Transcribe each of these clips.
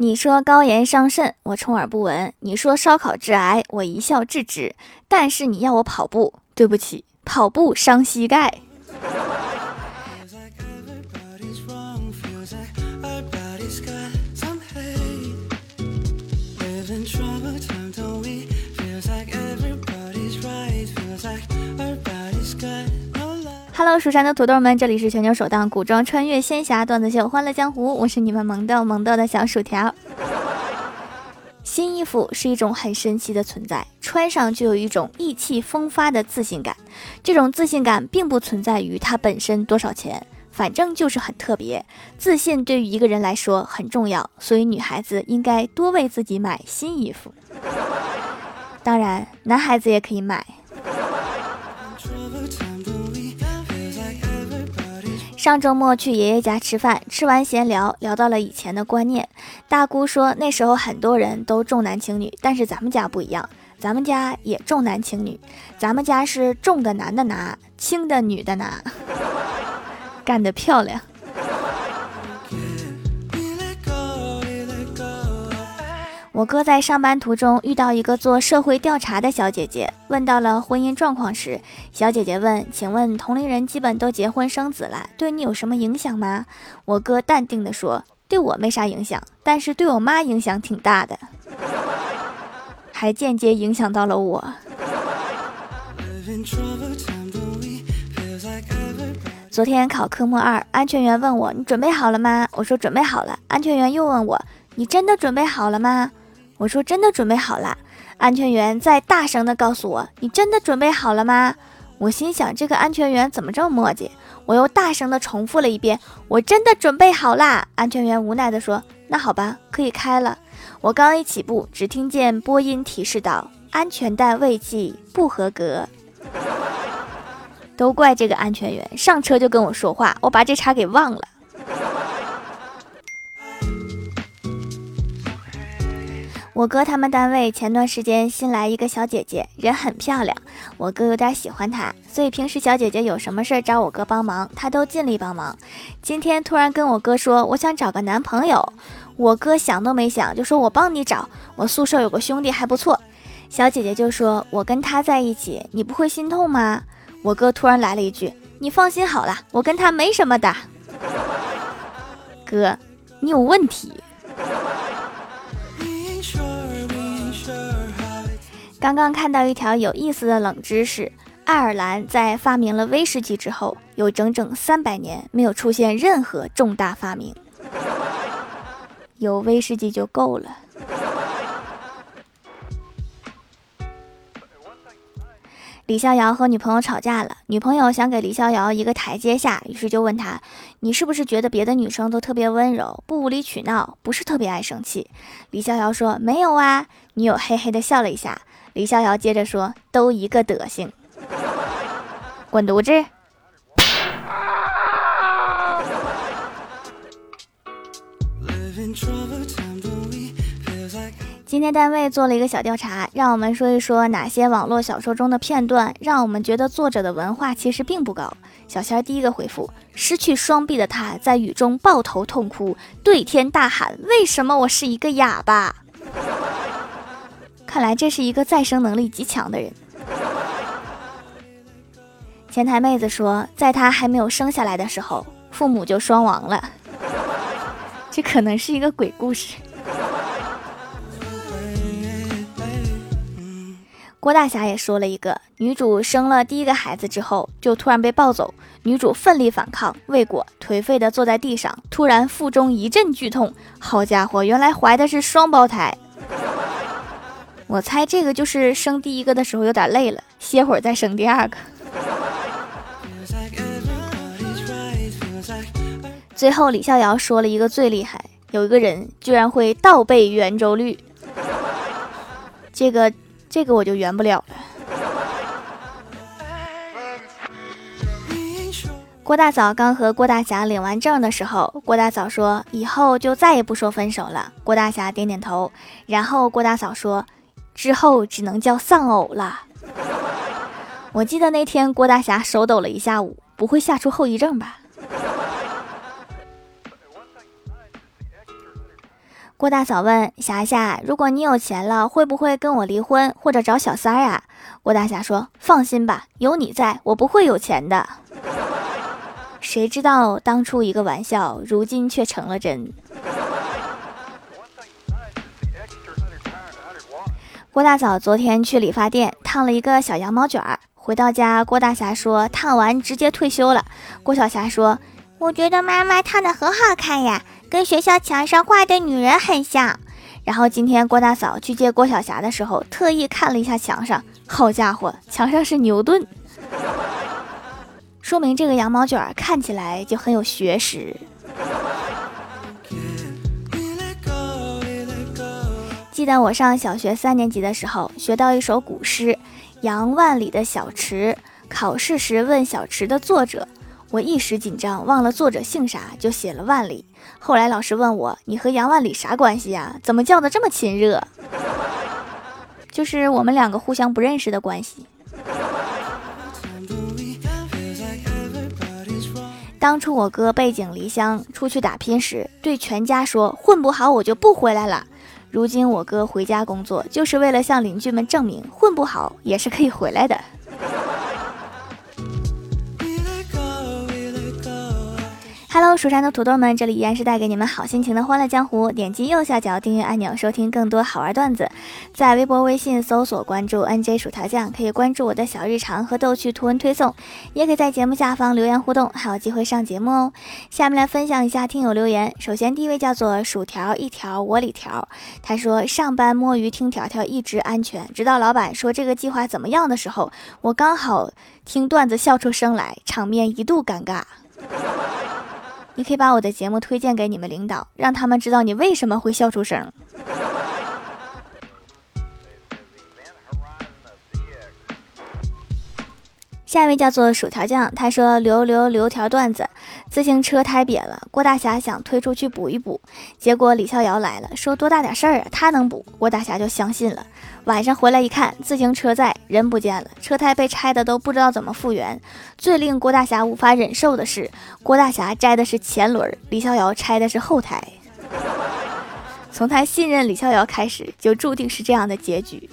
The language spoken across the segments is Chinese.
你说高盐伤肾，我充耳不闻；你说烧烤致癌，我一笑置之。但是你要我跑步，对不起，跑步伤膝盖。Hello，蜀山的土豆们，这里是全球首档古装穿越仙侠段子秀《欢乐江湖》，我是你们萌豆萌豆的小薯条。新衣服是一种很神奇的存在，穿上就有一种意气风发的自信感。这种自信感并不存在于它本身多少钱，反正就是很特别。自信对于一个人来说很重要，所以女孩子应该多为自己买新衣服。当然，男孩子也可以买。上周末去爷爷家吃饭，吃完闲聊，聊到了以前的观念。大姑说那时候很多人都重男轻女，但是咱们家不一样，咱们家也重男轻女，咱们家是重的男的拿，轻的女的拿，干得漂亮。我哥在上班途中遇到一个做社会调查的小姐姐，问到了婚姻状况时，小姐姐问：“请问同龄人基本都结婚生子了，对你有什么影响吗？”我哥淡定地说：“对我没啥影响，但是对我妈影响挺大的，还间接影响到了我。”昨天考科目二，安全员问我：“你准备好了吗？”我说：“准备好了。”安全员又问我：“你真的准备好了吗？”我说真的准备好了，安全员再大声的告诉我，你真的准备好了吗？我心想这个安全员怎么这么磨叽？我又大声的重复了一遍，我真的准备好啦。安全员无奈的说，那好吧，可以开了。我刚一起步，只听见播音提示道，安全带未系，不合格。都怪这个安全员，上车就跟我说话，我把这茬给忘了。我哥他们单位前段时间新来一个小姐姐，人很漂亮，我哥有点喜欢她，所以平时小姐姐有什么事找我哥帮忙，他都尽力帮忙。今天突然跟我哥说，我想找个男朋友，我哥想都没想就说我帮你找，我宿舍有个兄弟还不错。小姐姐就说，我跟他在一起，你不会心痛吗？我哥突然来了一句，你放心好了，我跟他没什么的。哥，你有问题。刚刚看到一条有意思的冷知识：爱尔兰在发明了威士忌之后，有整整三百年没有出现任何重大发明，有威士忌就够了。李逍遥和女朋友吵架了，女朋友想给李逍遥一个台阶下，于是就问他：“你是不是觉得别的女生都特别温柔，不无理取闹，不是特别爱生气？”李逍遥说：“没有啊。”女友嘿嘿的笑了一下。李逍遥接着说：“都一个德行，滚犊子！”今天单位做了一个小调查，让我们说一说哪些网络小说中的片段让我们觉得作者的文化其实并不高。小仙儿第一个回复：失去双臂的他在雨中抱头痛哭，对天大喊：“为什么我是一个哑巴？” 看来这是一个再生能力极强的人。前台妹子说，在她还没有生下来的时候，父母就双亡了。这可能是一个鬼故事。郭大侠也说了一个，女主生了第一个孩子之后，就突然被抱走，女主奋力反抗，未果，颓废的坐在地上，突然腹中一阵剧痛，好家伙，原来怀的是双胞胎。我猜这个就是生第一个的时候有点累了，歇会儿再生第二个。最后李逍遥说了一个最厉害，有一个人居然会倒背圆周率，这个这个我就圆不了了。郭大嫂刚和郭大侠领完证的时候，郭大嫂说以后就再也不说分手了。郭大侠点点头，然后郭大嫂说。之后只能叫丧偶了。我记得那天郭大侠手抖了一下午，不会吓出后遗症吧？郭大嫂问霞霞：“如果你有钱了，会不会跟我离婚或者找小三儿啊？”郭大侠说：“放心吧，有你在，我不会有钱的。”谁知道当初一个玩笑，如今却成了真。郭大嫂昨天去理发店烫了一个小羊毛卷儿，回到家，郭大侠说烫完直接退休了。郭小霞说：“我觉得妈妈烫的很好看呀。”跟学校墙上画的女人很像。然后今天郭大嫂去接郭晓霞的时候，特意看了一下墙上，好家伙，墙上是牛顿，说明这个羊毛卷看起来就很有学识。记得我上小学三年级的时候，学到一首古诗《杨万里的小池》，考试时问小池的作者。我一时紧张，忘了作者姓啥，就写了万里。后来老师问我：“你和杨万里啥关系呀？怎么叫的这么亲热？”就是我们两个互相不认识的关系。当初我哥背井离乡出去打拼时，对全家说：“混不好我就不回来了。”如今我哥回家工作，就是为了向邻居们证明，混不好也是可以回来的。Hello，蜀山的土豆们，这里依然是带给你们好心情的欢乐江湖。点击右下角订阅按钮，收听更多好玩段子。在微博、微信搜索关注 NJ 薯条酱，可以关注我的小日常和逗趣图文推送，也可以在节目下方留言互动，还有机会上节目哦。下面来分享一下听友留言。首先第一位叫做薯条一条我里条，他说上班摸鱼听条条一直安全，直到老板说这个计划怎么样的时候，我刚好听段子笑出声来，场面一度尴尬。你可以把我的节目推荐给你们领导，让他们知道你为什么会笑出声。下一位叫做薯条酱，他说留留留条段子，自行车胎瘪了，郭大侠想推出去补一补，结果李逍遥来了，说多大点事儿啊，他能补，郭大侠就相信了。晚上回来一看，自行车在，人不见了，车胎被拆的都不知道怎么复原。最令郭大侠无法忍受的是，郭大侠摘的是前轮，李逍遥拆的是后胎。从他信任李逍遥开始，就注定是这样的结局。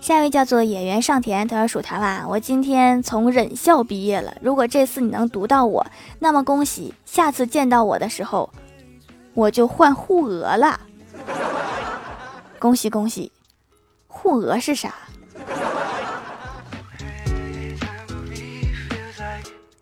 下一位叫做演员上田，他说：“薯条啊，我今天从忍校毕业了。如果这次你能读到我，那么恭喜，下次见到我的时候，我就换护额了。恭喜恭喜，护额是啥？”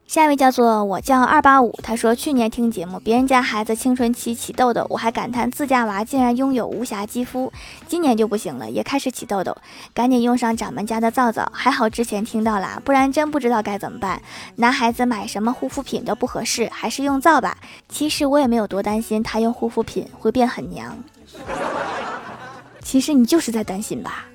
下一位叫做我叫二八五，他说去年听节目，别人家孩子青春期起痘痘，我还感叹自家娃竟然拥有无瑕肌肤。今年就不行了，也开始起痘痘，赶紧用上掌门家的皂皂，还好之前听到了，不然真不知道该怎么办。男孩子买什么护肤品都不合适，还是用皂吧。其实我也没有多担心他用护肤品会变很娘，其实你就是在担心吧。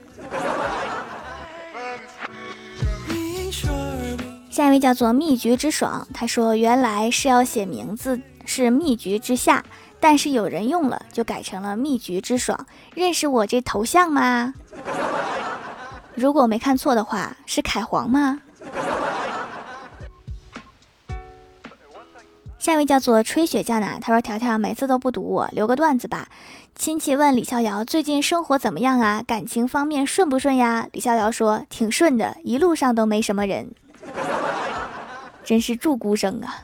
下一位叫做蜜橘之爽，他说原来是要写名字是蜜橘之下，但是有人用了就改成了蜜橘之爽。认识我这头像吗？如果没看错的话，是凯皇吗？下一位叫做吹雪降奶，他说条条每次都不读我，留个段子吧。亲戚问李逍遥最近生活怎么样啊？感情方面顺不顺呀？李逍遥说挺顺的，一路上都没什么人。真是祝孤生啊！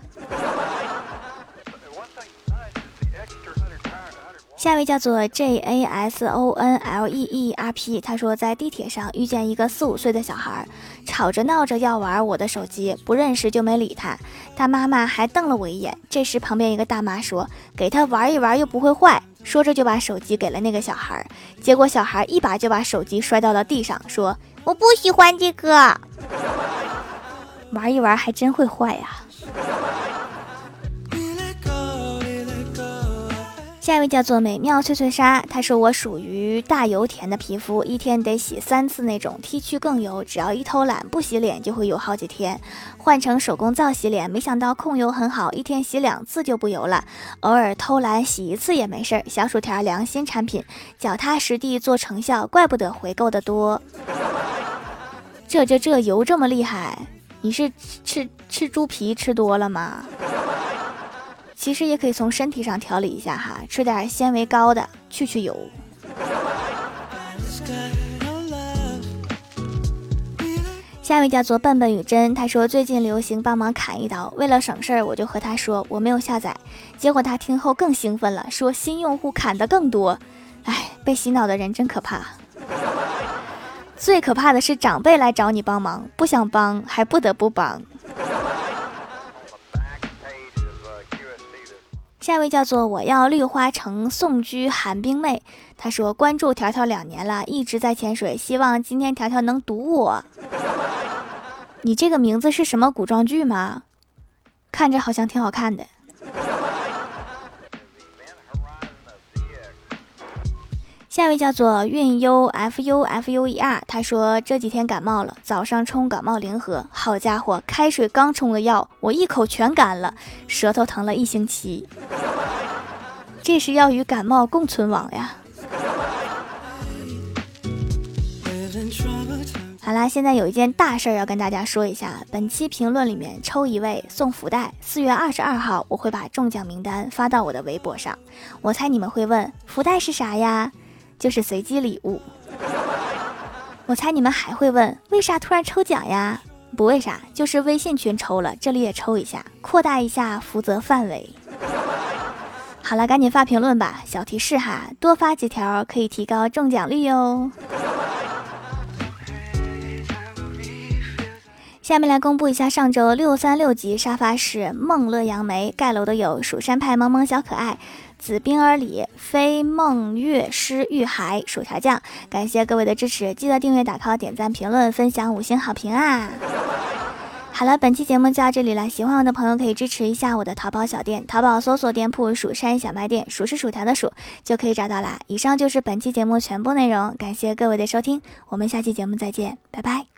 下一位叫做 J A S O N L E E R P，他说在地铁上遇见一个四五岁的小孩，吵着闹着要玩我的手机，不认识就没理他，他妈妈还瞪了我一眼。这时旁边一个大妈说：“给他玩一玩又不会坏。”说着就把手机给了那个小孩，结果小孩一把就把手机摔到了地上，说：“我不喜欢这个。”玩一玩还真会坏呀！下一位叫做美妙脆脆鲨，他说我属于大油田的皮肤，一天得洗三次那种，T 区更油，只要一偷懒不洗脸就会油好几天。换成手工皂洗脸，没想到控油很好，一天洗两次就不油了。偶尔偷懒洗一次也没事儿。小薯条良心产品，脚踏实地做成效，怪不得回购的多。这这这油这么厉害！你是吃吃猪皮吃多了吗？其实也可以从身体上调理一下哈，吃点纤维高的，去去油。下一位叫做笨笨雨真，他说最近流行帮忙砍一刀，为了省事儿，我就和他说我没有下载，结果他听后更兴奋了，说新用户砍的更多。哎，被洗脑的人真可怕。最可怕的是长辈来找你帮忙，不想帮还不得不帮。下一位叫做我要绿花城送居寒冰妹，她说关注条条两年了，一直在潜水，希望今天条条能读我。你这个名字是什么古装剧吗？看着好像挺好看的。下一位叫做运优 f u f u e r，他说这几天感冒了，早上冲感冒灵盒，好家伙，开水刚冲的药，我一口全干了，舌头疼了一星期。这是要与感冒共存亡呀。好啦，现在有一件大事儿要跟大家说一下，本期评论里面抽一位送福袋，四月二十二号我会把中奖名单发到我的微博上。我猜你们会问，福袋是啥呀？就是随机礼物，我猜你们还会问为啥突然抽奖呀？不为啥，就是微信群抽了，这里也抽一下，扩大一下福泽范围。好了，赶紧发评论吧，小提示哈，多发几条可以提高中奖率哟。下面来公布一下上周六三六级沙发是梦乐杨梅盖楼的有蜀山派萌萌小可爱。紫冰儿里飞梦月诗玉海薯条酱，感谢各位的支持，记得订阅、打 call、点赞、评论、分享五星好评啊！好了，本期节目就到这里了，喜欢我的朋友可以支持一下我的淘宝小店，淘宝搜索店铺“蜀山小卖店”，数是薯条的数就可以找到啦。以上就是本期节目全部内容，感谢各位的收听，我们下期节目再见，拜拜。